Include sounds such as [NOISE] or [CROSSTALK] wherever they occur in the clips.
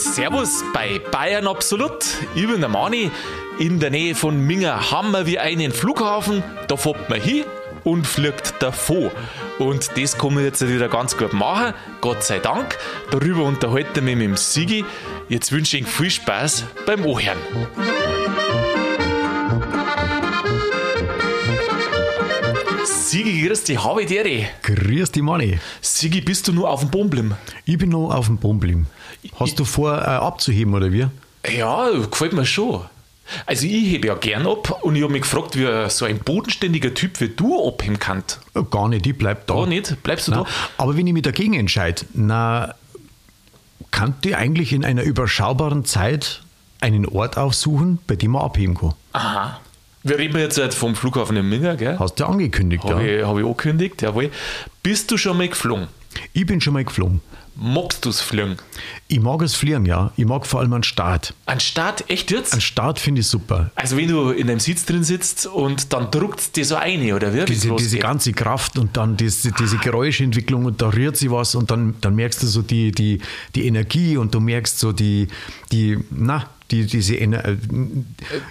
Servus bei Bayern Absolut. Ich bin der Mani. In der Nähe von Minga haben wir einen Flughafen. Da fährt man hin und fliegt davon. Und das kann man jetzt wieder ganz gut machen. Gott sei Dank. Darüber unterhalten wir mit dem Sigi. Jetzt wünsche ich viel Spaß beim Ohren. Sigi, grüß dich, habe ich dir. Grüß dich, Manni. Sigi, bist du nur auf dem Bomblim? Ich bin noch auf dem Bomblim. Hast du vor, äh, abzuheben oder wie? Ja, gefällt mir schon. Also ich hebe ja gern ab und ich habe mich gefragt, wie so ein bodenständiger Typ wie du abheben kannst. Äh, Gar nicht, ich bleib da. Gar nicht? Bleibst du Nein. da? Aber wenn ich mich dagegen entscheide, na, kann ich eigentlich in einer überschaubaren Zeit einen Ort aufsuchen, bei dem man abheben kann? Aha. Wir reden jetzt halt vom Flughafen in Minga, gell? Hast du ja angekündigt, Habe ja. ich, hab ich angekündigt, jawohl. Bist du schon mal geflogen? Ich bin schon mal geflogen. Magst du es fliegen? Ich mag es fliegen, ja. Ich mag vor allem einen Start. Ein Start, echt jetzt? Einen Start finde ich super. Also wenn du in deinem Sitz drin sitzt und dann druckt dir so eine, oder wie? Diese, diese ganze Kraft und dann diese, diese Geräuschentwicklung und da rührt sich was und dann, dann merkst du so die, die, die Energie und du merkst so die, die na, die, diese Ener äh,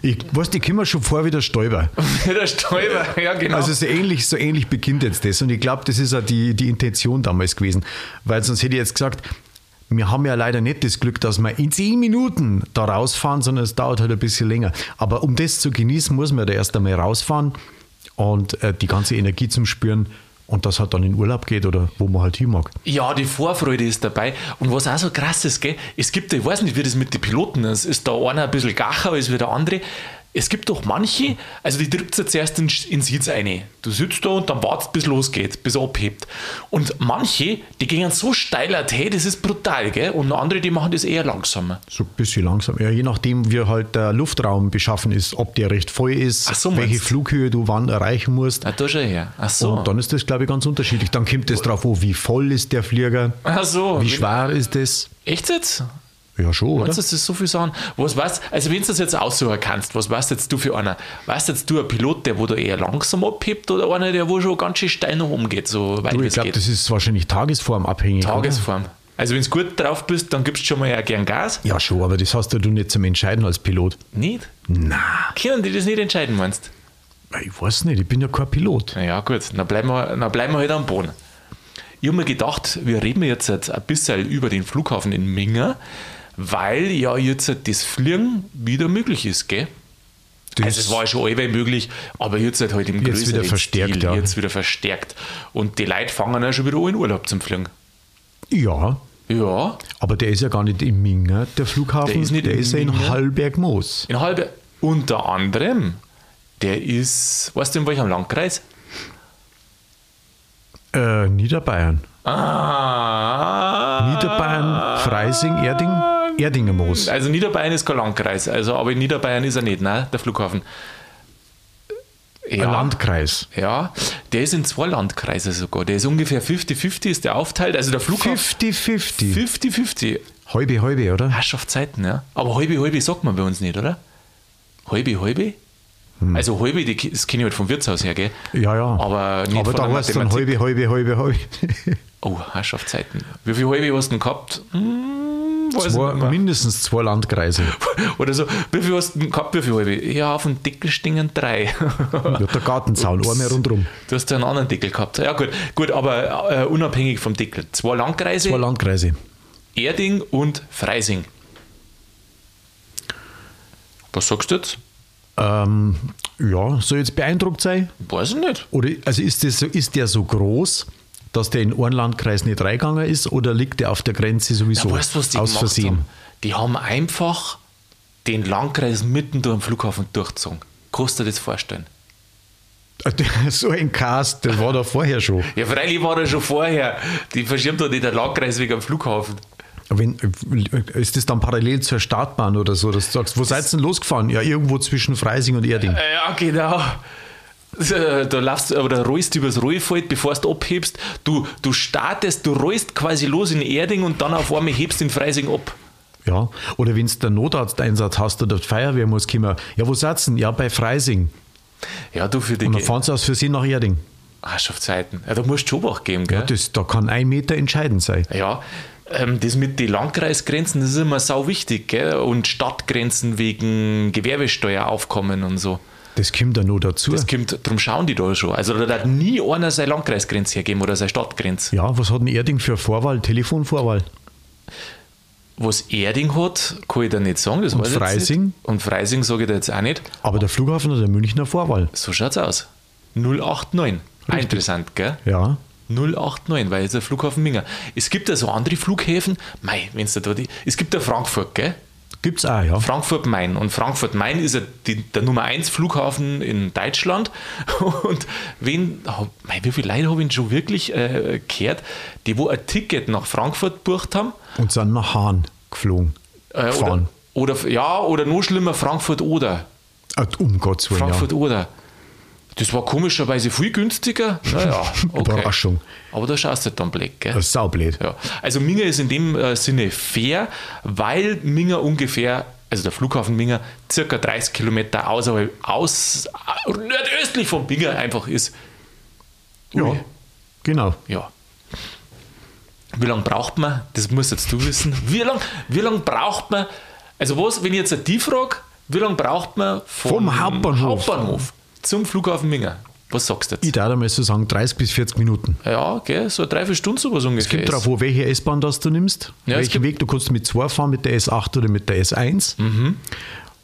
ich weiß, die kommen schon vor wie der Stäuber. [LAUGHS] der Stäuber, ja [LAUGHS] genau. Also so ähnlich, so ähnlich beginnt jetzt das. Und ich glaube, das ist auch die, die Intention damals gewesen. Weil sonst hätte ich jetzt gesagt, wir haben ja leider nicht das Glück, dass wir in zehn Minuten da rausfahren, sondern es dauert halt ein bisschen länger. Aber um das zu genießen, muss man da erst einmal rausfahren und äh, die ganze Energie zum Spüren und das halt dann in Urlaub geht oder wo man halt hin mag. Ja, die Vorfreude ist dabei. Und was auch so krass ist, gell, es gibt, ich weiß nicht, wie das mit den Piloten ist, ist da einer ein bisschen gacher als der andere. Es gibt doch manche, also die drückt jetzt zuerst in, in Sitz ein. Du sitzt da und dann wartest, bis losgeht, bis er abhebt. Und manche, die gehen so steil hey, das ist brutal, gell? Und andere, die machen das eher langsamer. So ein bisschen langsam. Ja, je nachdem, wie halt der Luftraum beschaffen ist, ob der recht voll ist, so, welche? Flughöhe du wann erreichen musst. Ah, da schon her. Ach so. Und dann ist das, glaube ich, ganz unterschiedlich. Dann kommt es drauf an, wie voll ist der Flieger, Ach so. wie schwer ist das. Echt jetzt? Ja, schon, oder? Meinst du, das ist so viel sagen? Was weißt also wenn du das jetzt aussuchen kannst, was weißt jetzt du für einer? Weißt jetzt du ein Pilot, der wo da eher langsam abhebt oder einer, der wo schon ganz schön steil nach oben geht, so weit Du, ich glaube, das ist wahrscheinlich tagesformabhängig. oder? Tagesform. Also wenn du gut drauf bist, dann gibst du schon mal eher gern Gas. Ja, schon, aber das hast ja du nicht zum Entscheiden als Pilot. Nicht? Na, Können die das nicht entscheiden, meinst ich weiß nicht, ich bin ja kein Pilot. du? Ja gut, dann bleiben wir, dann bleiben wir halt am Boden. Ich habe mir gedacht, wir reden jetzt halt ein bisschen über den Flughafen in Minga, weil ja jetzt das Fliegen wieder möglich ist, gell? Das, Also es war schon allweil möglich, aber jetzt halt, halt im Jetzt wieder größeren verstärkt, Stil, ja. jetzt wieder verstärkt. Und die Leute fangen auch schon wieder an in Urlaub zum Fliegen. ja, Ja, aber der ist ja gar nicht in Minga, der Flughafen. Der ist nicht der in ist ja in Minga. Hallbergmoos. in halbe. Unter anderem, der ist, weißt du in welchem Landkreis? Äh, Niederbayern. Ah. Niederbayern, Freising, Erding, Erdingermoos. Also Niederbayern ist kein Landkreis, also, aber in Niederbayern ist er nicht, ne, der Flughafen. Ein Landkreis. Ja, der ist in zwei Landkreise sogar. Der ist ungefähr 50-50 ist der aufteilt. Also der Flughafen 50-50. 50-50. Halbe, halbe, oder? Herrschaftszeiten, ja. Aber halbe, halbe sagt man bei uns nicht, oder? Halbe, halbe? Hm. Also halbe, die, das kenne ich halt vom Wirtshaus her, gell? Ja, ja. Aber nicht Aber von da heißt es dann halbe, halbe, halbe, halbe. Oh, Herrschaftszeiten. Wie viel halbe hast du denn gehabt? Hm, weiß Zwei, ich nicht mehr. mindestens zwei Landkreise. [LAUGHS] Oder so, wie viel hast du gehabt? Wie viel? Ja, auf dem Deckel stehen drei. Ja, der Gartenzaun, [LAUGHS] einmal rundherum. Du hast ja einen anderen Deckel gehabt. Ja, gut, gut aber äh, unabhängig vom Deckel. Zwei Landkreise, Zwei Landkreise. Erding und Freising. Was sagst du jetzt? Ähm, ja, soll jetzt beeindruckt sein? Weiß ich nicht. Oder also ist, das ist der so groß, dass der in einen Landkreis nicht reingegangen ist oder liegt der auf der Grenze sowieso Ja, weißt was die aus Versehen? haben? Die haben einfach den Landkreis mitten da am Flughafen durchgezogen. Kannst du dir das vorstellen? [LAUGHS] So ein Cast, das war da vorher schon. Ja, freilich war er schon vorher. Die verschirmt doch nicht der Landkreis wegen am Flughafen. Wenn, ist das dann parallel zur Startbahn oder so, dass du sagst, wo seid ihr denn losgefahren? Ja, irgendwo zwischen Freising und Erding. Ja, genau. Äh, Da laufst oder rollst du übers Rollfeld, bevor du abhebst. Du, du startest, du rollst quasi los in Erding und dann auf einmal hebst in Freising ab. Ja, oder wenn du einen Notarzteinsatz hast oder die Feuerwehr muss kommen, ja, wo seid denn? Ja, bei Freising. Ja, du für die Und dann fahren sie aus Versehen nach Erding. Herrschaftszeiten. Ja, da musst du schon wach geben, gell? Das, da kann ein Meter entscheidend sein. Ja, ähm, das mit den Landkreisgrenzen, das ist immer sau wichtig, gell? Und Stadtgrenzen wegen Gewerbesteueraufkommen und so. Das kommt da noch dazu. Das kommt, darum schauen die da schon. Also da hat nie einer seine Landkreisgrenze hergeben oder seine Stadtgrenze. ja, was hat ein Erding für Vorwahl? Telefonvorwahl? Was Erding hat, kann ich da nicht sagen. Das Und weiß Freising? Und Freising sage ich da jetzt auch nicht. Aber der Flughafen hat eine Münchner Vorwahl. So schaut's aus. 089. Auch Richtig. Interessant, gell? Ja. 089, weil jetzt der Flughafen Minger. Es gibt ja so andere Flughäfen, mei, wenn's da, da die, es gibt ja Frankfurt, gell? Gibt's auch, ja. Frankfurt-Main. Und Frankfurt-Main ist ja die, der Nummer 1 Flughafen in Deutschland. [LAUGHS] Und wen, hab- mei, wie viele Leute habe ich schon wirklich äh, gehört, die wo ein Ticket nach Frankfurt bucht haben? Und sind nach Hahn geflogen. Äh, oder, oder, ja, oder noch schlimmer, Frankfurt-Oder. Ah, um Gottes Willen, ja. Frankfurt-Oder. Das war komischerweise viel günstiger. Naja, [LAUGHS] okay. Überraschung. Aber da schaust du halt dann Black, gell? Das ist saublöd. Ja. Also Minga ist in dem äh, Sinne fair, weil Minga ungefähr, also der Flughafen Minga, circa 30 Kilometer außerhalb, aus, äh, nordöstlich von Minga einfach ist. Ja, Ui. genau. ja. Wie lange braucht man, das musst jetzt du wissen, wie lange wie lang braucht man, also was, wenn ich jetzt die frage, wie lange braucht man vom, Vom Hauptbahnhof. Hauptbahnhof zum Flughafen Minga? Was sagst du jetzt? Ich darf einmal so sagen, 30 bis 40 Minuten. Ja, gell, so eine Dreiviertelstunde sowas ungefähr. Es kommt ist. darauf an, welche S-Bahn das du nimmst, Ja, welchen gibt- Weg. Du kannst mit 2 fahren, mit der S8 oder mit der S1. Mhm.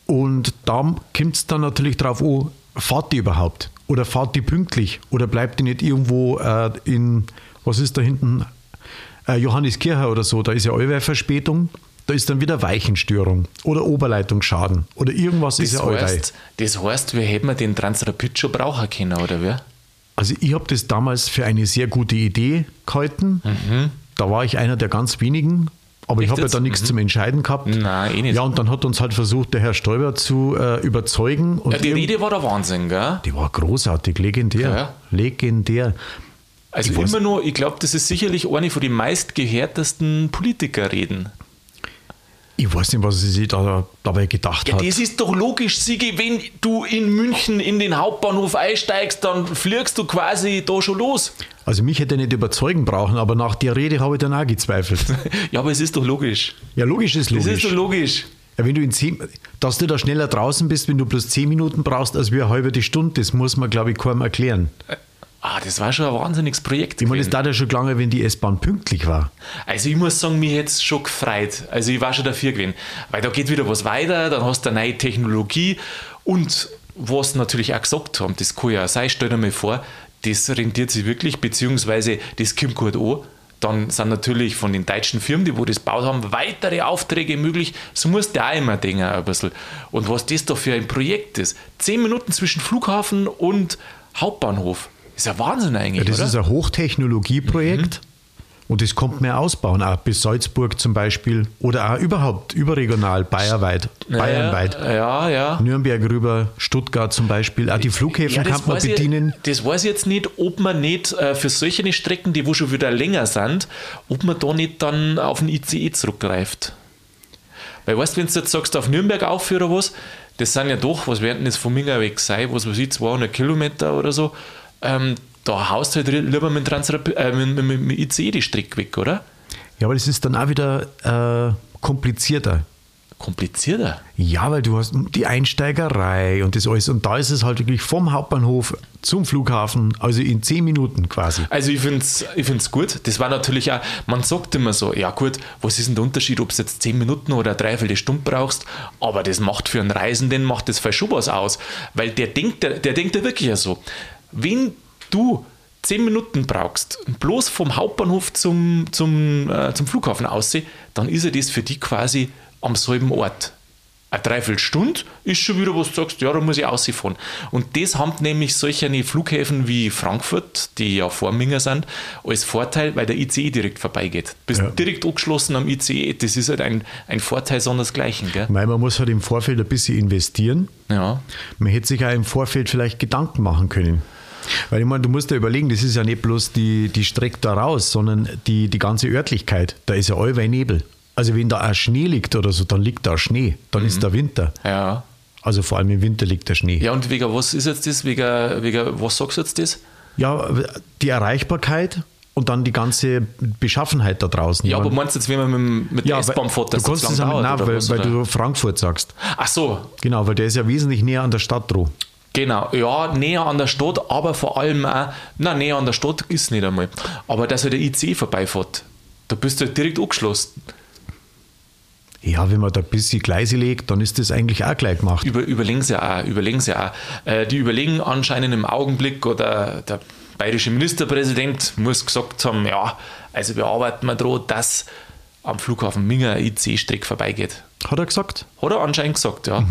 Und da kommt es dann natürlich darauf an, fahrt die überhaupt? Oder fahrt die pünktlich? Oder bleibt die nicht irgendwo äh, in, was ist da hinten, äh, Johanneskirche oder so, da ist ja allweil Verspätung. Da ist dann wieder Weichenstörung oder Oberleitungsschaden oder irgendwas ist Das ja allweil. heißt, das heißt, wir hätten den Transrapid schon brauchen können, oder wie? Also ich habe das damals für eine sehr gute Idee gehalten. Da war ich einer der ganz wenigen, aber ich Mhm. Echt habe ja? Mhm. da nichts zum Entscheiden gehabt. Nein, eh nicht. Ja, und dann hat uns halt versucht, der Herr Stoiber zu äh, überzeugen. Ja, die Rede war der Wahnsinn, gell? die war großartig, legendär. Ja. Legendär. Also Ich immer nur, ich glaube, das ist sicherlich eine von den meistgehörtesten Politikerreden. Ich weiß nicht, was sie sich da dabei gedacht Ja, hat. das ist doch logisch, Sigi, wenn du in München in den Hauptbahnhof einsteigst, dann fliegst du quasi da schon los. Also mich hätte er nicht überzeugen brauchen, aber nach der Rede habe ich dann auch gezweifelt. [LAUGHS] Ja, aber es ist doch logisch. Ja, logisch ist logisch. ist doch logisch. Ja, wenn du in zehn, dass du da schneller draußen bist, wenn du bloß zehn Minuten brauchst, als wir eine halbe die Stunde, das muss man, glaube ich, kaum erklären. Ah, das war schon ein wahnsinniges Projekt. Ich meine, es dauert ja schon lange, wenn die S-Bahn pünktlich war. Also ich muss sagen, mir hätte es schon gefreut. Also ich war schon dafür gewesen. Weil da geht wieder was weiter, dann hast du eine neue Technologie und was natürlich auch gesagt haben, das kann ja sein, stell dir mal vor, das rentiert sich wirklich, beziehungsweise das kommt gut an. Dann sind natürlich von den deutschen Firmen, die wo das gebaut haben, weitere Aufträge möglich. So musst du auch immer denken, ein bisschen. Und was das da für ein Projekt ist. Zehn Minuten zwischen Flughafen und Hauptbahnhof. Ist ja Wahnsinn eigentlich, Ja, das oder? ist ein Hochtechnologieprojekt und das kommt man ausbauen, auch bis Salzburg zum Beispiel oder auch überhaupt überregional, bayerweit, bayernweit. Ja, ja. Nürnberg rüber, Stuttgart zum Beispiel. Auch die Flughäfen kann man weiß ich- bedienen. das weiß ich jetzt nicht, ob man nicht äh, für solche Strecken, die wo schon wieder länger sind, ob man da nicht dann auf den ICE zurückgreift. Weil weißt du, wenn du jetzt sagst, auf Nürnberg aufführen oder was, das sind ja doch, was werden das von Minga weg sein, was weiß ich, 200 Kilometer oder so, ähm, da haust du halt lieber mit, äh, mit, mit, mit ICE die Strecke weg, oder? Ja, aber das ist dann auch wieder äh, komplizierter. Komplizierter. Ja, weil du hast die Einsteigerei und das alles. Und da ist es halt wirklich vom Hauptbahnhof zum Flughafen, also in zehn Minuten quasi. Also ich finde es ich find's gut. Das war natürlich auch, man sagt immer so, ja gut, was ist denn der Unterschied, ob du jetzt 10 Minuten oder eine Dreiviertelstunde brauchst, aber das macht für einen Reisenden, macht das vielleicht schon was aus, weil der denkt, der, der denkt ja wirklich ja so, wenn du 10 Minuten brauchst, bloß vom Hauptbahnhof zum, zum, äh, zum Flughafen aussehen, dann ist ja das für dich quasi am selben Ort eine Dreiviertelstunde ist schon wieder, was du sagst, ja, da muss ich ausfahren. Und das haben nämlich solche Flughäfen wie Frankfurt, die ja vor Minga sind, als Vorteil, weil der ICE direkt vorbeigeht. Du bist Ja. direkt angeschlossen am ICE, das ist halt ein, ein Vorteil sondersgleichen. Gell? Weil man muss halt im Vorfeld ein bisschen investieren. Ja. Man hätte sich auch im Vorfeld vielleicht Gedanken machen können. Weil ich meine, du musst dir überlegen, das ist ja nicht bloß die, die Strecke da raus, sondern die, die ganze Örtlichkeit. Da ist ja allweil Nebel. Also wenn da auch Schnee liegt oder so, dann liegt da Schnee. Dann ist da Winter. ja. Also vor allem im Winter liegt der Schnee. Ja, und wegen was ist jetzt das? Wegen, wegen was sagst du jetzt das? Ja, die Erreichbarkeit und dann die ganze Beschaffenheit da draußen. Ja, aber mein- meinst du jetzt, wenn man mit, dem- mit der S-Bahn fährt, du dass kannst das es ja, dauert? nein, weil, weil du Frankfurt sagst. Ach so, Genau, weil der ist ja wesentlich näher an der Stadt dran. Genau, ja, näher an der Stadt, aber vor allem auch, na näher an der Stadt ist nicht einmal. Aber dass halt der IC vorbeifährt, da bist du halt direkt angeschlossen. Ja, wenn man da ein bisschen Gleise legt, dann ist das eigentlich auch gleich gemacht. Über, überlegen sie auch, überlegen sie auch. Äh, die überlegen anscheinend im Augenblick, oder der bayerische Ministerpräsident muss gesagt haben, ja, also wir arbeiten mal dran, dass am Flughafen Minga ein IC-Streck vorbeigeht. Hat er gesagt. Hat er anscheinend gesagt, ja.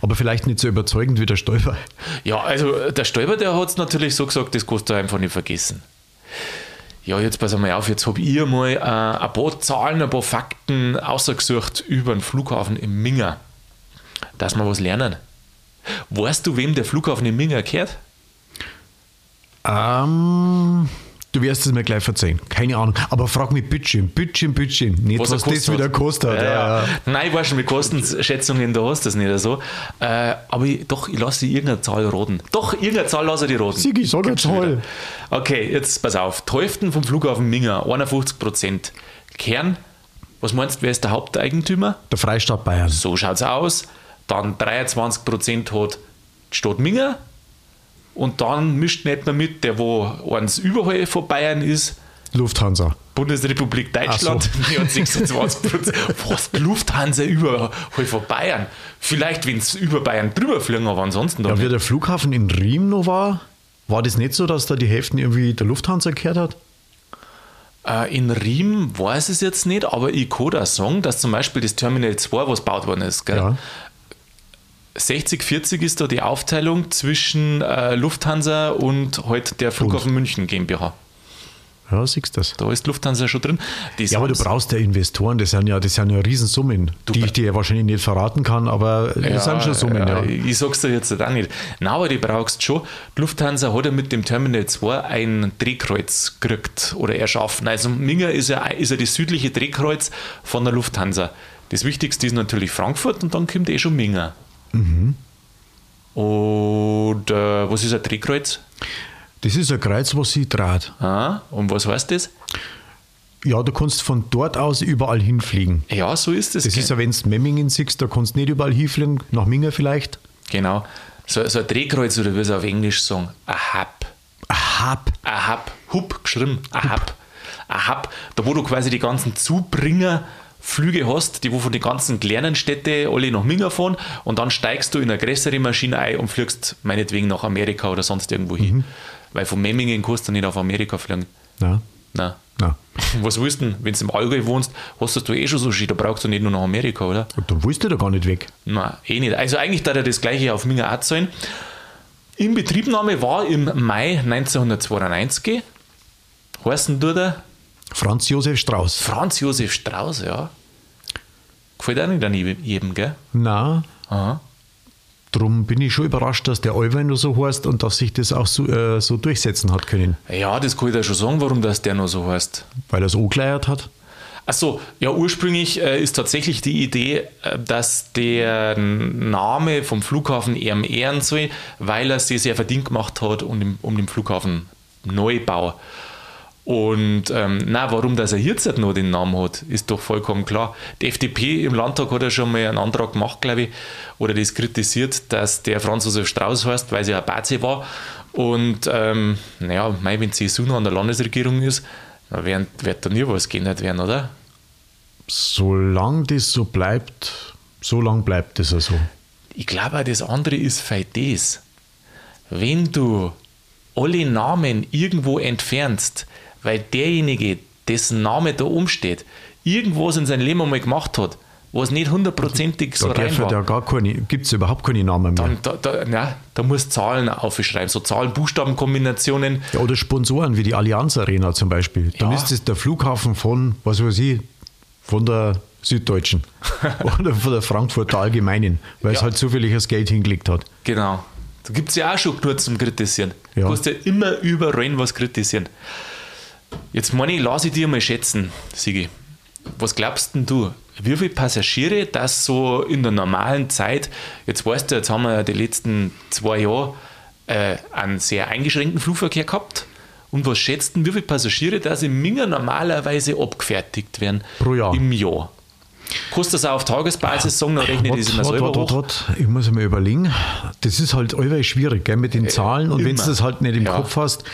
Aber vielleicht nicht so überzeugend wie der Stolper. Ja, also der Stolper, der hat es natürlich so gesagt, das kannst du einfach nicht vergessen. Ja, jetzt pass mal auf, jetzt habe ich mal äh, ein paar Zahlen, ein paar Fakten ausgesucht über den Flughafen in Minga, dass wir was lernen. Weißt du, wem der Flughafen in Minga gehört? Ähm, du wirst es mir gleich verzeihen. Keine Ahnung. Aber frag mich Bütchen, Bütchen, Bütchen. Nicht, was, er das wieder kostet. hat. Ja, ja. Nein, ich weiß schon, mit Kostenschätzungen, da hast du das nicht so. Äh, aber ich, doch, ich lasse irgendeine Zahl roten. Doch, irgendeine Zahl lasse ich dir roten. Sigi, sag eine Zahl. Okay, jetzt pass auf. Die Hälfte vom Flughafen Minga, 51 Prozent. Kern, was meinst du, wer ist der Haupteigentümer? Der Freistaat Bayern. So schaut's aus. Dann 23 Prozent hat die Stadt Minga. Und dann mischt nicht mehr mit, der wo eins überall von Bayern ist, Lufthansa. Bundesrepublik Deutschland, [LAUGHS] hat 26 Prozent. Was? Lufthansa überall von Bayern? Vielleicht, wenn es über Bayern drüber fliegen, aber ansonsten Ja, wie der Flughafen in Riem noch war, war das nicht so, dass da die Hälfte irgendwie der Lufthansa gehört hat? Äh, in Riem weiß ich es jetzt nicht, aber ich kann da sagen, dass zum Beispiel das Terminal 2, was gebaut worden ist, gell? Ja. 60-40 ist da die Aufteilung zwischen äh, Lufthansa und halt der Flughafen München GmbH. Ja, siehst du das. Da ist Lufthansa schon drin. Die Ja, aber du brauchst ja Investoren, das sind ja, das sind ja Riesensummen, die ich dir wahrscheinlich nicht verraten kann, aber das sind schon Summen, ja. Ich sag's dir jetzt auch nicht. Nein, aber die brauchst schon. Die Lufthansa hat ja mit dem Terminal 2 ein Drehkreuz gekriegt oder erschaffen. Also Minga ist ja, ist ja das südliche Drehkreuz von der Lufthansa. Das Wichtigste ist natürlich Frankfurt und dann kommt eh schon Minga. Mhm. Und äh, was ist ein Drehkreuz? Das ist ein Kreuz, was sie dreht. Ah, und was heißt das? Ja, du kannst von dort aus überall hinfliegen. Ja, so ist es. Das ist ja, wenn du Memmingen siehst, da kannst du nicht überall hinfliegen, nach Minga vielleicht. genau. So, so ein Drehkreuz oder wie sie auf Englisch sagen, ein Hub. Aha, ein Hub, Hub geschrieben, ein Hub. Ein Hub, da wo du quasi die ganzen Zubringerflüge hast, die wo von den ganzen kleinen Städten alle nach Minga fahren und dann steigst du in eine größere Maschine ein und fliegst meinetwegen nach Amerika oder sonst irgendwo hin. Weil von Memmingen kannst du nicht auf Amerika fliegen. na, Nein. na. [LAUGHS] Was willst du denn, wenn du im Allgäu wohnst, hast du eh schon so schön, da brauchst du nicht nur nach Amerika, oder? Und dann willst du da gar nicht weg. Nein, eh nicht. Also eigentlich darf er das gleiche auf Minga auch zahlen. Inbetriebnahme war im Mai 1992. Heißen du der? Franz Josef Strauß. Franz Josef Strauß, ja. Gefällt auch nicht an jedem, gell? Na, Aha. drum bin ich schon überrascht, dass der Alwein nur so heißt und dass sich das auch so, äh, so durchsetzen hat können. Ja, das kann ich dir schon sagen, warum das der noch so heißt. Weil er es angeleiert hat. Achso, ja, ursprünglich äh, ist tatsächlich die Idee, äh, dass der Name vom Flughafen ihm ehren soll, weil er sich sehr verdient gemacht hat um den, um den Flughafen Neubau. Und ähm, na, warum dass er jetzt noch den Namen hat, ist doch vollkommen klar. Die FDP im Landtag hat ja schon mal einen Antrag gemacht, glaube ich, oder das kritisiert, dass der Franz Josef Strauß heißt, weil sie ein Bazi war. Und ähm, naja, mei, wenn CSU noch an der Landesregierung ist, dann wird, wird da nie was geändert werden, oder? Solange das so bleibt, so lang bleibt es also. Ich glaube, auch das andere ist vielleicht das. Wenn du alle Namen irgendwo entfernst, weil derjenige, dessen Name da umsteht, irgendwas in seinem Leben einmal gemacht hat, was nicht hundertprozentig so Da rein war, gar keine, gibt es überhaupt keine Namen mehr. dann da, da, na, da musst du Zahlen aufschreiben, so Zahlen-Buchstaben-Kombinationen. Ja, oder Sponsoren wie die Allianz Arena zum Beispiel. Dann Ja. ist es der Flughafen von, was weiß ich, von der Süddeutschen [LAUGHS] oder von der Frankfurter Allgemeinen, weil es Ja. halt zufällig das Geld hingelegt hat. Genau. Da gibt es ja auch schon genug zum Kritisieren. Ja. Du kannst ja immer überall was kritisieren. Jetzt meine ich, lass ich dir mal schätzen, Sigi. Was glaubst denn du? Wie viele Passagiere das so in der normalen Zeit, jetzt weißt du, jetzt haben wir ja die letzten zwei Jahre äh, einen sehr eingeschränkten Flugverkehr gehabt Und was schätzt denn, wie viele Passagiere da in Minger normalerweise abgefertigt werden? Pro Jahr. Im Jahr. Kannst du das auch auf Tagesbasis sagen, dann rechne ich das immer selber wart. Ich muss mir überlegen. Das ist halt allweil schwierig, gell, mit den Zahlen. Und wenn Äh, du das halt nicht im Ja. Kopf hast,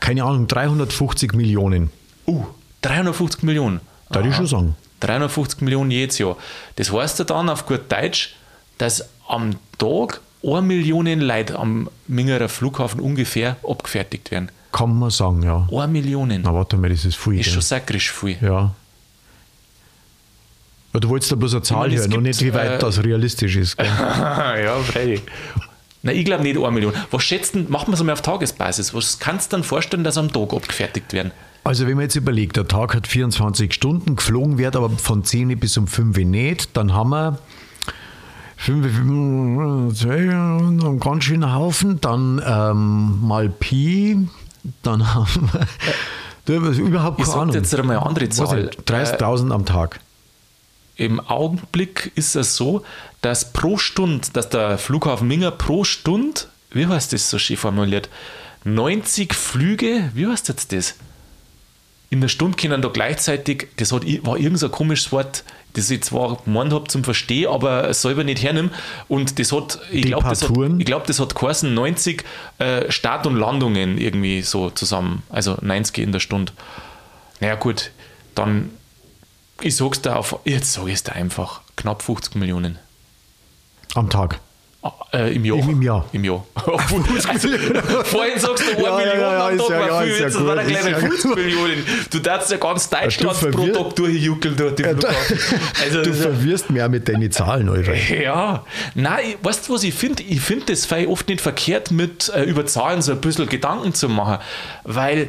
keine Ahnung, 350 Millionen. Uh, 350 Millionen. Darf ich schon sagen. 350 Millionen jedes Jahr. Das heißt ja dann auf gut Deutsch, dass am Tag 1 Million Leute am Mingerer Flughafen ungefähr abgefertigt werden. Kann man sagen, ja. 1 Million. Na, warte mal, das ist viel. Ist gell? schon sakrisch viel. Ja. Ja, Du wolltest da bloß eine Zahl meine, hören und gibt, nicht, wie weit äh, das realistisch ist. [LAUGHS] Ja, freilich. Nein, ich glaube nicht 1 Million. Was schätzt denn, machen wir es einmal auf Tagesbasis. Was kannst du dann vorstellen, dass am Tag abgefertigt werden? Also, wenn man jetzt überlegt, der Tag hat 24 Stunden, geflogen wird aber von 10 bis um 5 nicht, dann haben wir 5, 12, einen ganz schönen Haufen, dann ähm, mal Pi, dann haben wir. Du hast überhaupt Ich keine sage Ahnung. jetzt einmal eine andere Zahl. nicht, 30.000 am Tag. Im Augenblick ist es so, dass pro Stunde, dass der Flughafen Minger pro Stunde, wie heißt das so schön formuliert, 90 Flüge, wie heißt jetzt das? In der Stunde können da gleichzeitig, das hat, war irgend so ein komisches Wort, das ich zwar gemeint habe zum Verstehen, aber selber nicht hernehmen. Und das hat, ich glaube, das, hat, ich glaub, das hat geheißen 90 äh, Start- und Landungen irgendwie so zusammen. Also 90 in der Stunde. Naja, gut, dann ich sag's dir auf, jetzt sag ich es dir einfach, knapp 50 Millionen. Am Tag. Ah, Äh, Im Jahr. Im- im Jahr. Im Jahr. [LAUGHS] also, [LAUGHS] vorhin sagst du 1 Ja, ja, Million ja, am ist Tag, ja- war ja, viel, ja jetzt war gut, er gleich ist bei ja 50 gut. Millionen. Du darfst ja ganz Deutschland pro verwirr- Tag durchjuckeln durch die du- Flughafen. Also, Du verwirrst auch mit deinen Zahlen, Alter. [LAUGHS] ja, nein, weißt du, was ich finde? Ich finde das oft nicht verkehrt, mit äh, über Zahlen so ein bisschen Gedanken zu machen, weil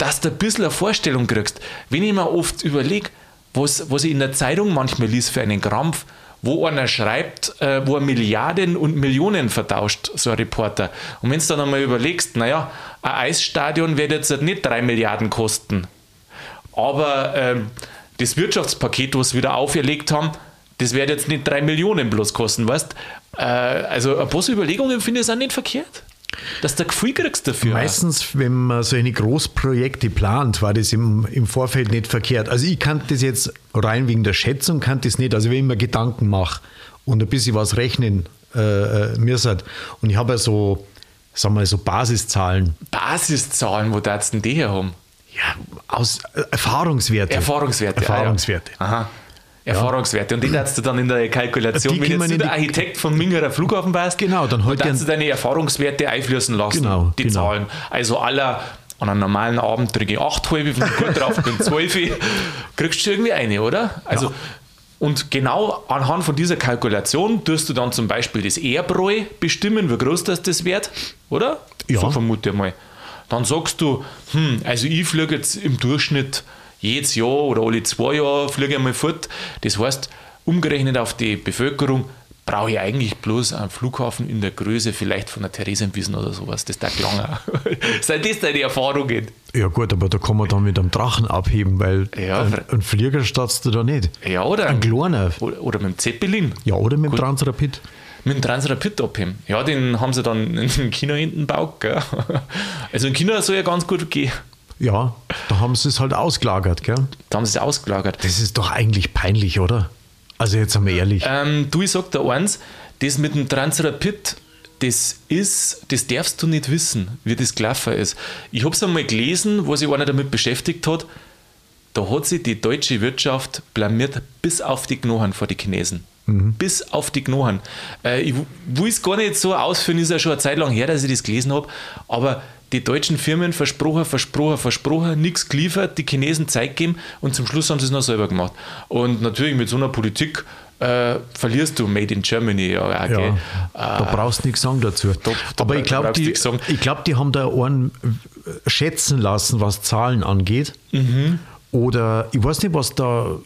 dass du ein bisschen eine Vorstellung kriegst. Wenn ich mir oft überlege, was, was ich in der Zeitung manchmal liest für einen Krampf, wo einer schreibt, äh, wo er Milliarden und Millionen vertauscht, so ein Reporter. Und wenn du dann einmal überlegst, naja, ein Eisstadion wird jetzt nicht drei Milliarden kosten, aber ähm, das Wirtschaftspaket, was sie wieder auferlegt haben, das wird jetzt nicht drei Millionen bloß kosten, weißt äh, Also ein paar Überlegungen finde ich auch nicht verkehrt. Dass du Gefühl kriegst dafür. Meistens, wenn man so eine Großprojekte plant, war das im, im Vorfeld nicht verkehrt. Also ich kann das jetzt rein wegen der Schätzung, kann das nicht. Also wenn ich mir Gedanken mache und ein bisschen was rechnen äh, äh, müssen und ich habe ja so, sagen wir mal, so Basiszahlen, Basiszahlen, wo darfst du denn die her haben? ja, aus äh, Erfahrungswerte. Erfahrungswerte. Erfahrungswerte. Ah, ja. Aha. Erfahrungswerte. Und die darfst du dann in der Kalkulation, Die wenn du der Architekt vom Mingerer Flughafen warst, Genau, dann halt die- du deine Erfahrungswerte einfließen lassen. Genau, die genau. Zahlen. Also aller an einem normalen Abend trinke ich 8 halbe, wenn ich gut drauf bin, [LAUGHS] 12, kriegst du irgendwie eine, oder? Also, Und genau anhand von dieser Kalkulation tust du dann zum Beispiel das Erbräu bestimmen, wie groß das, das wird, oder? Ja. So vermute ich mal. Dann sagst du, hm, also ich fliege jetzt im Durchschnitt jedes Jahr oder alle zwei Jahre fliege ich einmal fort. Das heißt, umgerechnet auf die Bevölkerung brauche ich eigentlich bloß einen Flughafen in der Größe vielleicht von der Theresienwiesen oder sowas. Das ist lange. Seid [LAUGHS] das deine Erfahrungen? Ja gut, aber da kann man dann mit einem Drachen abheben, weil Ja, ein, ein Flieger startst du da nicht. Ja, oder? Ein kleiner. Oder, oder mit dem Zeppelin. Ja, oder mit dem Transrapid. Mit dem Transrapid abheben. Ja, den haben sie dann [LAUGHS] in China hinten gebaut. Gell? Also in China soll ja ganz gut gehen. Ja, da haben sie es halt ausgelagert, gell? Da haben sie es ausgelagert. Das ist doch eigentlich peinlich, oder? Also jetzt einmal ehrlich. Ähm, du, ich sag dir eins, das mit dem Transrapid, das ist, das darfst du nicht wissen, wie das gelaufen ist. Ich habe es einmal gelesen, wo sich einer damit beschäftigt hat. Da hat sich die deutsche Wirtschaft blamiert bis auf die Knochen vor die Chinesen. Bis auf die Knochen. Äh, ich will es gar nicht so ausführen, ist ja schon eine Zeit lang her, dass ich das gelesen habe, aber die deutschen Firmen versprochen, versprochen, versprochen, nichts geliefert, die Chinesen Zeit gegeben und zum Schluss haben sie es noch selber gemacht. Und natürlich mit so einer Politik äh, verlierst du Made in Germany. Ja, gell? Ja, da brauchst du nichts sagen dazu. da Aber ich glaube, die, ich glaub, die haben da einen äh, schätzen lassen, was Zahlen angeht. Mhm. Oder ich weiß nicht, was da,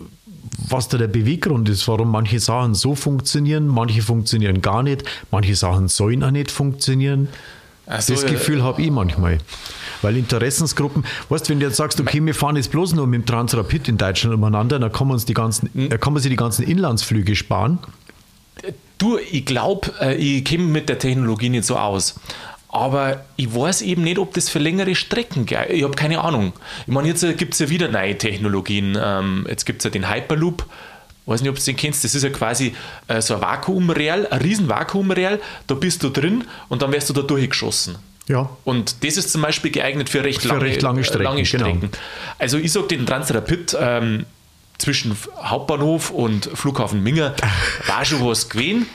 was da der Beweggrund ist, warum manche Sachen so funktionieren, manche funktionieren gar nicht, manche Sachen sollen auch nicht funktionieren. So, das ja. Gefühl habe ich manchmal. Weil Interessensgruppen, weißt du, wenn du jetzt sagst, okay, wir fahren jetzt bloß nur mit dem Transrapid in Deutschland umeinander, dann kann man, uns die ganzen, Hm. dann kann man sich die ganzen Inlandsflüge sparen. Du, ich glaube, äh, ich kenne mit der Technologie nicht so aus. Aber ich weiß eben nicht, ob das für längere Strecken geht. Ich habe keine Ahnung. Ich meine, jetzt gibt es ja wieder neue Technologien. Ähm, jetzt gibt es ja den Hyperloop. Weiß nicht, ob du den kennst. Das ist ja quasi äh, so ein Vakuumreal, ein riesen Vakuumreal. Da bist du drin und dann wirst du da durchgeschossen. Ja. Und das ist zum Beispiel geeignet für recht, Für lange, recht lange Strecken, lange genau. Strecken. Also ich sage den Transrapid ähm, zwischen Hauptbahnhof und Flughafen Minger [LAUGHS] war schon was gewesen.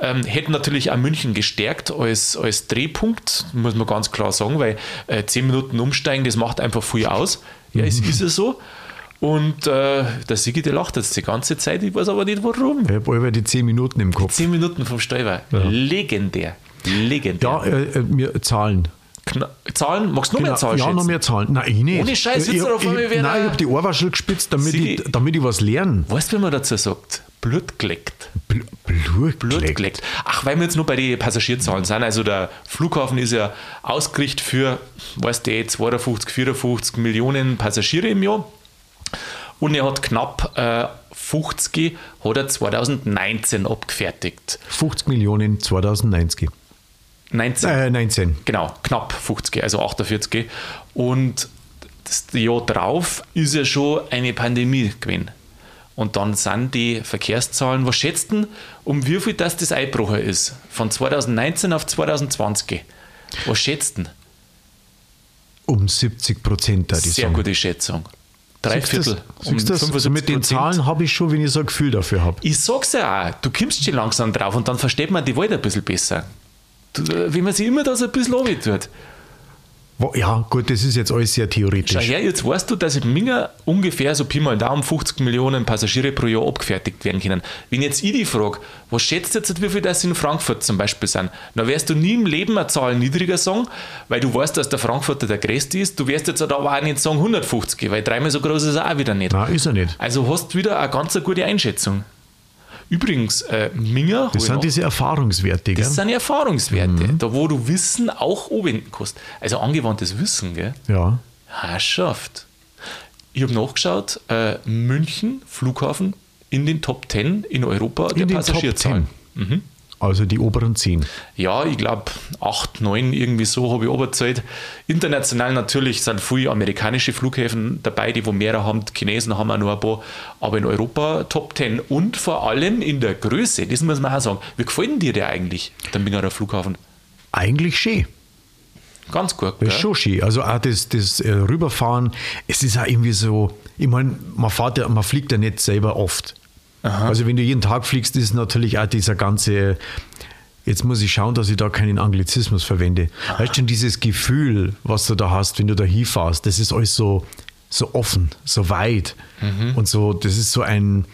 Ähm, hätte natürlich auch München gestärkt als, als Drehpunkt, muss man ganz klar sagen, weil äh, 10 Minuten umsteigen, das macht einfach viel aus. Ja, es ist ja so. Und äh, der Sigi, der lacht jetzt die ganze Zeit, ich weiß aber nicht warum. Ich habe über die 10 Minuten im Kopf. 10 Minuten vom Steuer. Legendär. Legendär. Ja, äh, äh, mir Zahlen. Kna Zahlen? Magst du noch mehr Zahlen Genau. ja, noch schätzen? mehr Zahlen. Nein, ich nicht. Ohne Scheiß, jetzt ich, auf einmal ich, Nein, ich habe die Ohrwaschel gespitzt, damit Sigi. ich, damit ich was lerne. Weißt du, wie man dazu sagt? Blut geleckt. Bl Blut, Blut geleckt. geleckt. Ach, weil wir jetzt nur bei den Passagierzahlen sind. Also der Flughafen ist ja ausgerichtet für, weißt du, 52, 54 Millionen Passagiere im Jahr. Und er hat knapp äh, 50, hat er 2019 abgefertigt. 50 Millionen 2090. 19. Äh, 19. Genau, knapp 50, also 48. Und das Jahr drauf ist ja schon eine Pandemie gewesen. Und dann sind die Verkehrszahlen, was schätzt denn, um wie viel das das eingebrochen ist? Von 2019 auf 2020. Was schätzt denn? Um 70 Prozent, da die Sehr sagen. gute Schätzung. Drei Siehst du das? Viertel. Um das? 75 Mit den Zahlen habe ich schon, wenn ich so ein Gefühl dafür habe. Ich sag's ja auch, du kommst schon langsam drauf und dann versteht man die Welt ein bisschen besser. Wie man sich immer da so ein bisschen tut. Ja, gut, das ist jetzt alles sehr Schau theoretisch. her, jetzt weißt du, dass in Minger ungefähr so Pi mal Daumen 50 Millionen Passagiere pro Jahr abgefertigt werden können. Wenn jetzt ich dich frage, was schätzt du jetzt, wie viel das in Frankfurt zum Beispiel sind, dann wirst du nie im Leben eine Zahl niedriger sagen, weil du weißt, dass der Frankfurter der größte ist. Du wirst jetzt aber auch nicht sagen 150, weil dreimal so groß ist er auch wieder nicht. Nein, ist er nicht. Also hast du wieder eine ganz gute Einschätzung. Übrigens, äh, Minger, Das sind noch- diese Erfahrungswerte, gell? das sind Erfahrungswerte, Mhm. da wo du Wissen auch anwenden kannst. Also angewandtes Wissen, gell? Ja. Herrschaft. Ich habe nachgeschaut, äh, München, Flughafen, in den Top 10 in Europa der In Top Passagierzahlen. 10. Also die oberen 10. Ja, ich glaube 8, 9, irgendwie so habe ich oberzahlt. International natürlich sind viele amerikanische Flughäfen dabei, die wo mehrere haben. Die Chinesen haben auch noch ein paar. Aber in Europa Top 10 und vor allem in der Größe, das muss man auch sagen. Wie gefällt dir der eigentlich, der Mingerer Flughafen? Eigentlich schön. Ganz gut, Das ist schon schön. Also auch das, das äh, Rüberfahren, es ist auch irgendwie so, ich meine, man, fährt ja, man fliegt ja nicht selber oft. Also wenn du jeden Tag fliegst, ist natürlich auch dieser ganze, jetzt muss ich schauen, dass ich da keinen Anglizismus verwende. Weißt du, schon dieses Gefühl, was du da hast, wenn du da hinfährst, das ist alles so, so offen, so weit und so, das ist so ein,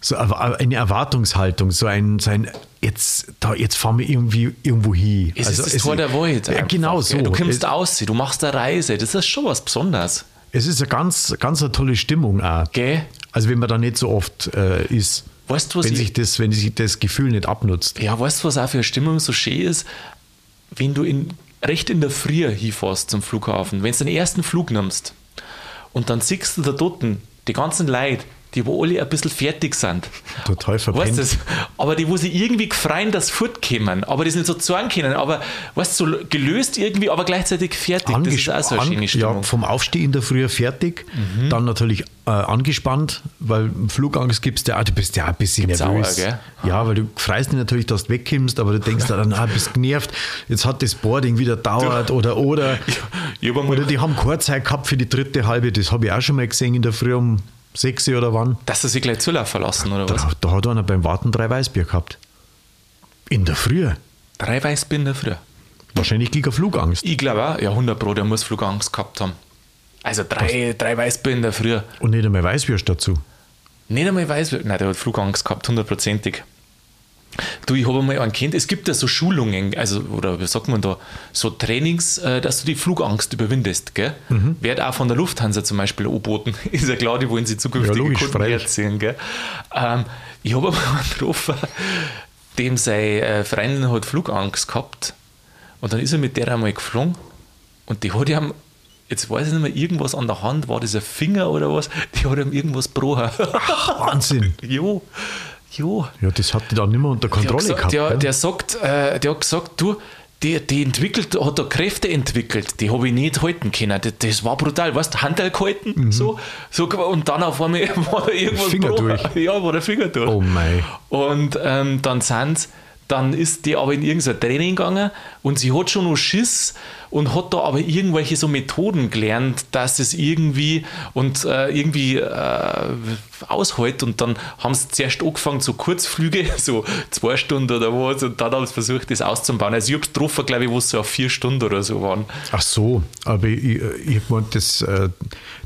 so eine Erwartungshaltung, so ein, so ein jetzt, da, jetzt fahren wir irgendwie irgendwo hin. Es ist das Tor der Welt. Ja, genau so. Du kommst aus, du machst eine Reise. Das ist schon was Besonderes. es ist eine ganz, ganz eine tolle Stimmung auch. Gell? Also wenn man da nicht so oft äh, ist, Weißt wenn ich- sich, das, wenn sich das Gefühl nicht abnutzt. Ja, weißt du, was auch für eine Stimmung so schön ist? Wenn du in, recht in der Früh hinfährst zum Flughafen, wenn du den ersten Flug nimmst und dann siehst du da dort die ganzen Leute, die wo alle ein bisschen fertig sind. Total verpennt. Weißt du, aber die, wo sie irgendwie gefreien, dass fortkommen, aber das nicht so sagen können, aber weißt du, so gelöst irgendwie, aber gleichzeitig fertig. das ist auch so eine schöne Stimmung. Mhm. ja, vom Aufstehen in der Früh fertig, dann natürlich äh, angespannt, weil Flugangst gibst du ja, auch, du bist ja auch ein bisschen Gibt's auch, nervös. gell? ja, weil du freust dich natürlich, dass du wegkommst, aber du denkst dann, ah, bist genervt, jetzt hat das Boarding wieder dauert oder oder. [LAUGHS] Einmal- Oder die haben keine Zeit gehabt für die dritte halbe, das habe ich auch schon mal gesehen in der Früh um 6 oder wann. Dass sie sich gleich zulaufen lassen, oder was? Da, da hat einer beim Warten drei Weißbier gehabt. In der Früh. Drei Weißbinder früher. Wahrscheinlich gegen Flugangst. Ich glaube auch, ja, 100 Pro, der muss Flugangst gehabt haben. Also drei, drei Weißbinder früher. Und nicht einmal Weißwürst dazu. Nicht einmal weiß, nein, der hat Flugangst gehabt, hundertprozentig. Du, ich habe einmal einen Kind, es gibt ja so Schulungen, also, oder wie sagt man da, so Trainings, äh, dass du die Flugangst überwindest, gell? Wird auch von der Lufthansa zum Beispiel angeboten. [LAUGHS] Ist ja klar, die wollen sie zukünftige Ja, logisch, Kunden erzählen, gell? Ähm, ich habe [LAUGHS] einmal einen getroffen, dem seine äh, Freundin hat Flugangst gehabt und dann ist er mit der einmal geflogen und die hat ihm, jetzt weiß ich nicht mehr, irgendwas an der Hand, war das ein Finger oder was, die hat ihm irgendwas gebrochen. Wahnsinn. [LAUGHS] Jo, jo. Ja, das hat die dann nicht mehr unter Kontrolle gesagt, gehabt. der, ja. der, sagt, äh, der hat gesagt, du, die, die entwickelt, hat da Kräfte entwickelt, die habe ich nicht halten können. Das, das war brutal, weißt du, Handel gehalten, mhm. so, so, und dann auf einmal [LAUGHS] war da irgendwas Finger durch. Ja, war der Finger durch. Oh mein. Und ähm, dann sind dann ist die aber in irgendein Training gegangen und sie hat schon noch Schiss und hat da aber irgendwelche so Methoden gelernt, dass es irgendwie und äh, irgendwie äh, aushält und dann haben sie zuerst angefangen, so Kurzflüge, [LAUGHS] so zwei Stunden oder was und dann haben sie versucht, das auszubauen. Also ich habe es getroffen, glaube ich, wo es so auf vier Stunden oder so waren. Ach so, aber ich, ich meine, das, äh,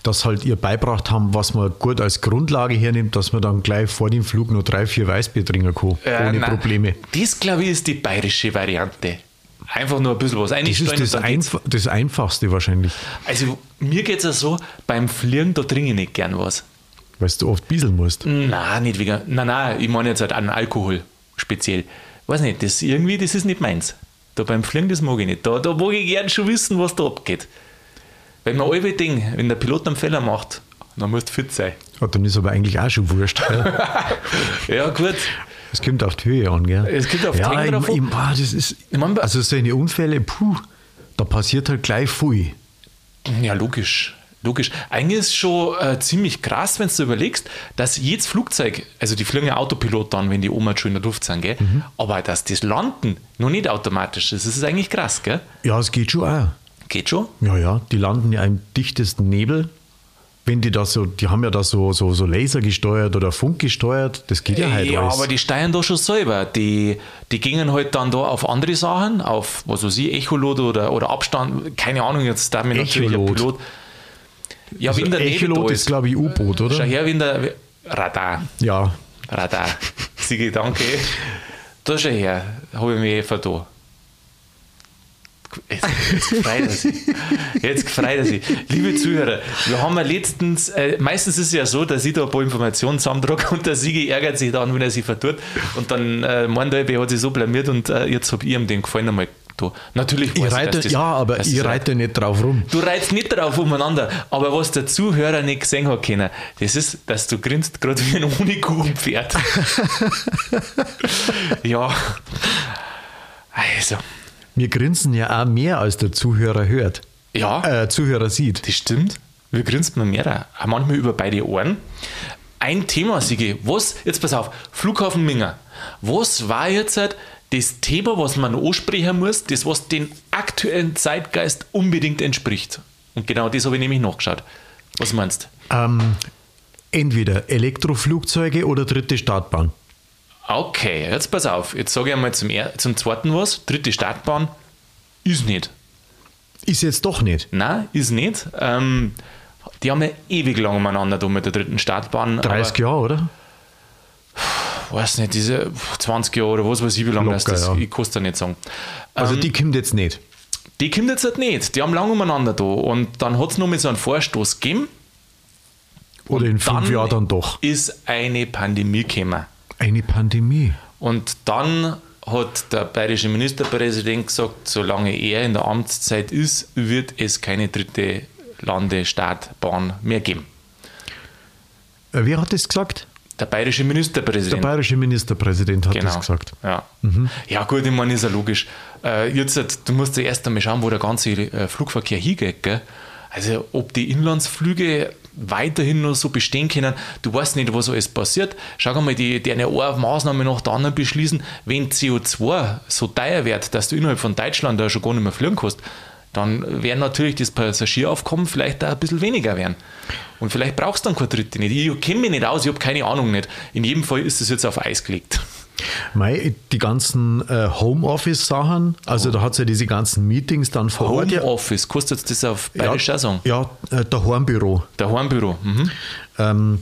dass halt ihr beibracht haben, was man gut als Grundlage hernimmt, dass man dann gleich vor dem Flug noch drei, vier Weißbier trinken kann, Äh, ohne nein, Probleme. Das, glaube ich, ist die bayerische Variante. Einfach nur ein bisschen was Das einstellen. ist das, dann geht's. Einf das Einfachste wahrscheinlich, Also mir geht es ja so, beim Fliegen, da trinke ich nicht gern was. weil du oft bieseln musst. Nein, nicht wegen. Nein, nein, ich meine jetzt halt an Alkohol speziell. Weiß nicht, das irgendwie, das ist nicht meins. Da beim Fliegen, das mag ich nicht. Da, da mag ich gern schon wissen, was da abgeht. Wenn man alle Ding, wenn der Pilot einen Fehler macht, dann musst du fit sein. Ja, dann ist aber eigentlich auch schon wurscht. [LAUGHS] Ja, gut. Es kommt auf die Höhe an, gell? Es kommt auf die ja, drauf an. ah, das ist, Ich mein, also solche Unfälle, puh, da passiert halt gleich viel. Ja, logisch. Logisch. Eigentlich ist es schon äh, ziemlich krass, wenn du überlegst, dass jedes Flugzeug, also die fliegen ja Autopilot dann, wenn die Oma schon in der Luft sind, gell? aber dass das Landen noch nicht automatisch ist, das ist eigentlich krass, gell? Ja, es geht schon auch. Geht schon? Ja, ja, die landen ja im dichtesten Nebel. Wenn die da so, die haben ja da so, so, so Laser gesteuert oder Funk gesteuert, das geht ja halt Ja, alles. aber die steuern da schon selber. Die, die gingen halt dann da auf andere Sachen, auf was weiß ich, Echolot oder, oder Abstand, keine Ahnung, jetzt darf mir natürlich ein. Pilot. Ja, also wenn der Echolot da ist, ist. glaube ich, U-Boot, Schau oder? her, wenn der Radar. Ja, Radar. [LAUGHS] Sigi, danke. Da schau her, habe ich mich eh vertan. Jetzt, jetzt gefreut er sich. Jetzt gefreut er sich. Liebe Zuhörer, wir haben ja letztens, äh, meistens ist es ja so, dass ich da ein paar Informationen zusammentrage und der Sigi ärgert sich dann, wenn er sich vertut. Und dann äh, meint er, hat sich so blamiert und äh, jetzt habe ich ihm den Gefallen einmal da. Natürlich ich reite, dass das- ja, aber ich reite nicht drauf rum. Du reizt nicht drauf umeinander, aber was der Zuhörer nicht gesehen hat können, das ist, dass du grinst gerade wie ein Honigkuchenpferd. [LAUGHS] ja. Also, Wir grinsen ja auch mehr, als der Zuhörer hört. ja, Äh, Zuhörer sieht. das stimmt. Wir grinsen noch mehr, auch manchmal über beide Ohren. Ein Thema, Sigi, was, jetzt pass auf, Flughafen Minger. Was war jetzt halt das Thema, was man ansprechen muss, das, was den aktuellen Zeitgeist unbedingt entspricht? Und genau das habe ich nämlich nachgeschaut. Was meinst du? Ähm, entweder Elektroflugzeuge oder dritte Startbahn. Okay, jetzt pass auf. Jetzt sage ich einmal zum, er zum zweiten was. Dritte Startbahn ist nicht. Ist jetzt doch nicht. Nein, ist nicht. Ähm, die haben ja ewig lang umeinander da mit der dritten Startbahn. 30 Jahre, oder? Weiß nicht, diese 20 Jahre oder was weiß ich, wie lange das ist. ja. Ich kann es da nicht sagen. Also Ähm, die kommt jetzt nicht. die kommt jetzt halt nicht. Die haben lang umeinander da. Und dann hat es noch mal so einen Vorstoß gegeben. Oder in fünf Jahren dann doch. Ist eine Pandemie gekommen. Eine Pandemie. Und dann hat der bayerische Ministerpräsident gesagt, solange er in der Amtszeit ist, wird es keine dritte Landestartbahn mehr geben. Äh, Wer hat das gesagt? Der bayerische Der Ministerpräsident. bayerische Ministerpräsident hat genau. das gesagt. Ja. ja, gut, ich meine, ist ja logisch. Äh, jetzt, du musst ja erst einmal schauen, wo der ganze äh, Flugverkehr hingeht. Gell? Also, ob die Inlandsflüge weiterhin noch so bestehen können, du weißt nicht, was alles passiert. Schau mal, die, die eine Maßnahme nach der anderen beschließen, wenn CO2 so teuer wird, dass du innerhalb von Deutschland da schon gar nicht mehr fliegen kannst, dann werden natürlich das Passagieraufkommen vielleicht auch ein bisschen weniger werden. Und vielleicht brauchst du dann keine dritte nicht. Ich kenne mich nicht aus, ich habe keine Ahnung nicht. In jedem Fall ist es jetzt auf Eis gelegt. Mei, die ganzen äh, Homeoffice-Sachen, also da hat es ja diese ganzen Meetings dann vor Ort. ja- Homeoffice, jetzt das auf Bayerisch auch sagen? Ja, äh, der Heimbüro. Der Heimbüro. Mhm. Ähm,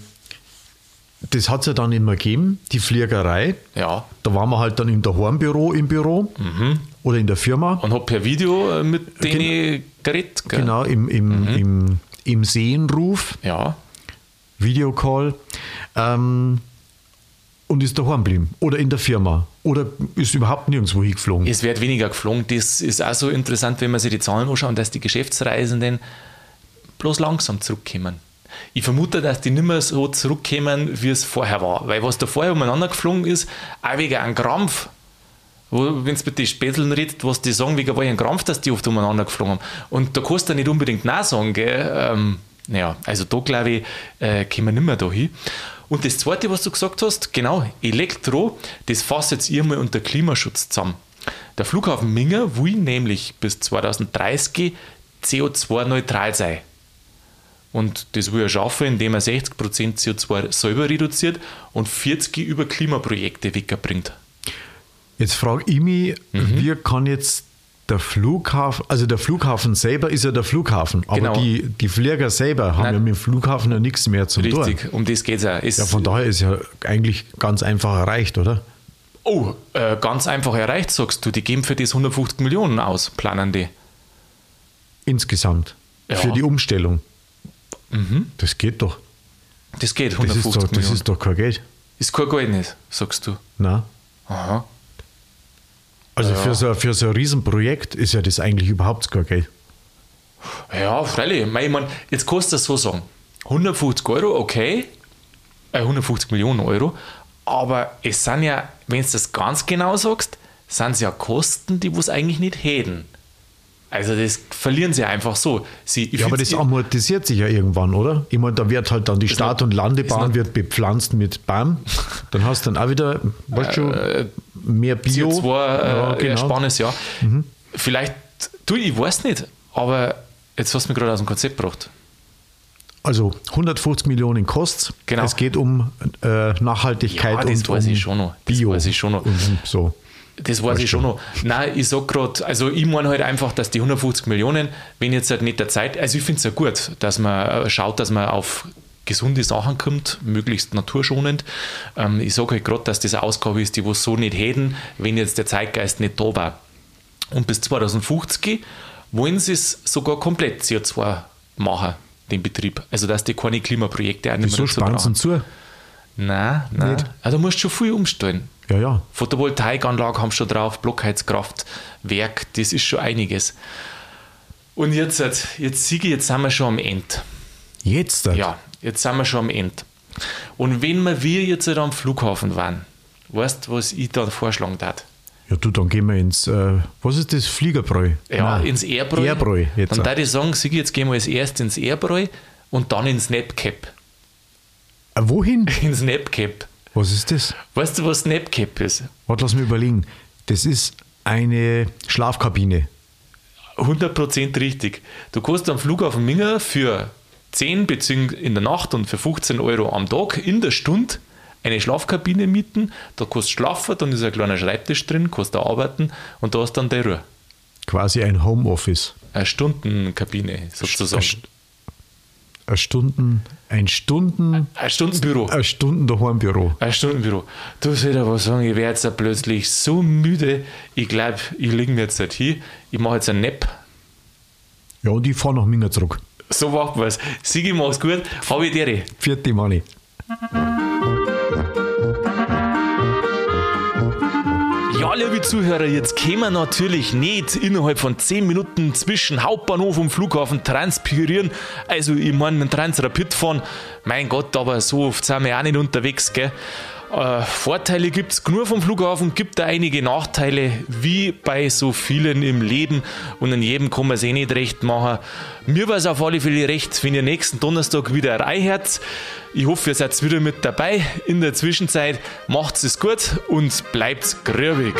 das hat es ja dann immer gegeben, die Fliegerei. Ja. Da waren wir halt dann in der Heimbüro im Büro Mhm. oder in der Firma. Und hab per Video äh, mit denen geredet. Gell? Genau, im, im, im, im Sehenruf, Ja. Videocall. Ähm, und ist daheim geblieben. Oder in der Firma. Oder ist überhaupt nirgendwo hingeflogen. Es wird weniger geflogen. Das ist auch so interessant, wenn man sich die Zahlen anschaut, dass die Geschäftsreisenden bloß langsam zurückkommen. Ich vermute, dass die nicht mehr so zurückkommen, wie es vorher war. Weil was da vorher umeinander geflogen ist, auch wegen einem Krampf, wenn es mit den Spätzeln redet, was die sagen, wegen welchen Krampf, dass die oft umeinander geflogen haben. Und da kannst du nicht unbedingt Nein sagen, gell? Ähm, ja, also da glaube ich, äh, kommen wir nicht mehr da hin. Und das Zweite, was du gesagt hast, genau, Elektro, das fasst jetzt ihr mal unter Klimaschutz zusammen. Der Flughafen Minger will nämlich bis 2030 CO2-neutral sein. Und das will er schaffen, indem er 60% CO2 selber reduziert und 40 über Klimaprojekte wegbringt. Jetzt frage ich mich, mhm. wie kann jetzt der Flughafen, also der Flughafen selber ist ja der Flughafen, aber genau. die, die Flieger selber haben Nein. ja mit dem Flughafen ja nichts mehr zu tun. Richtig, um das geht es ja, von daher ist ja eigentlich ganz einfach erreicht, oder? Oh, äh, ganz einfach erreicht, sagst du. Die geben für das 150 Millionen aus, planen die. Insgesamt. Ja. Für die Umstellung. Mhm. Das geht doch. Das geht, 150 das doch, Millionen. Das ist doch kein Geld. Ist kein Geld nicht, sagst du. Nein. Aha. Also ja. für, so, für so ein Riesenprojekt ist ja das eigentlich überhaupt kein Geld. Ja, freilich. Ich meine, jetzt kostet das so sagen. 150 Euro, okay. Äh, 150 Millionen Euro. Aber es sind ja, wenn du das ganz genau sagst, sind es ja Kosten, die es eigentlich nicht hätten. Also das verlieren sie einfach so. Sie, ja, aber das amortisiert sich ja irgendwann, oder? Ich meine, da wird halt dann die Start- und Landebahn wird bepflanzt mit BAM. Dann hast du dann auch wieder, weißt du, äh, mehr Bio. CO2 ja, äh, genau. Ersparnis, ja. Mhm. Vielleicht, du, ich weiß nicht, aber jetzt hast du mich gerade aus dem Konzept gebracht. Also 150 Millionen kostet genau. Es geht um äh, Nachhaltigkeit ja, das und weiß um ich schon noch. Das Bio. weiß ich schon noch. Und so. Das weiß ich schon noch. Nein, ich sage gerade, also ich meine halt einfach, dass die 150 Millionen, wenn jetzt halt nicht der Zeit, also ich finde es ja gut, dass man äh, schaut, dass man auf gesunde Sachen kommt, möglichst naturschonend. Ähm, ich sage halt gerade, dass das eine Ausgabe ist, die wir so nicht hätten, wenn jetzt der Zeitgeist nicht da war. Und bis 2050 wollen sie es sogar komplett CO2 machen, den Betrieb. Also dass die keine Klimaprojekte auch nicht mehr Wieso dazu zu? Nein, nein. Nicht. Also du musst schon viel umstellen. Ja, ja. Photovoltaikanlage haben schon drauf, Blockheizkraftwerk, das ist schon einiges. Und jetzt, jetzt Siege, jetzt sind wir schon am Ende. Jetzt? Ja, jetzt sind wir schon am Ende. Und wenn wir, wir jetzt am Flughafen waren, weißt du, was ich da vorschlagen darf? Ja, du, dann gehen wir ins, äh, was ist das, Fliegerbräu? Ja, Nein. ins Airbräu. Airbräu jetzt. Dann würde ich sagen, Sigi, jetzt gehen wir als erst ins Airbräu und dann ins Snapcap. Äh, wohin? [LAUGHS] Ins Snapcap. Was ist das? Weißt du, was Snapcap ist? Warte, lass mich überlegen. Das ist eine Schlafkabine. 100% richtig. Du kannst am Flughafen Minger für 10 bzw. in der Nacht und für 15 Euro am Tag in der Stunde eine Schlafkabine mieten. Da kannst du schlafen, dann ist ein kleiner Schreibtisch drin, kannst da arbeiten und da hast dann deine Ruhe. Quasi ein Homeoffice. Eine Stundenkabine sozusagen. Eine Stunden, ein Stunden. Ein Stundenbüro. Ein Stunden Daheimbüro. Ein Stundenbüro. Du sollst aber sagen, ich werde jetzt plötzlich so müde. Ich glaube, ich lege mir jetzt nicht hin. Ich mache jetzt einen Nap. Ja, und ich fahre nach Minger zurück. So macht man es. Sigi, mach's gut. Habe dir. Vierte Mani. Liebe Zuhörer, jetzt wir natürlich nicht innerhalb von 10 Minuten zwischen Hauptbahnhof und Flughafen transpirieren. Also, ich meine, mit Transrapid fahren. Mein Gott, aber so oft sind wir auch nicht unterwegs, gell? Äh, Vorteile gibt es genug vom Flughafen, gibt da einige Nachteile, wie bei so vielen im Leben und in jedem kann man es eh nicht recht machen. Mir war es auf alle Fälle recht, wenn ihr nächsten Donnerstag wieder reinhört. Ich hoffe, ihr seid wieder mit dabei. In der Zwischenzeit macht es gut und bleibt grübig.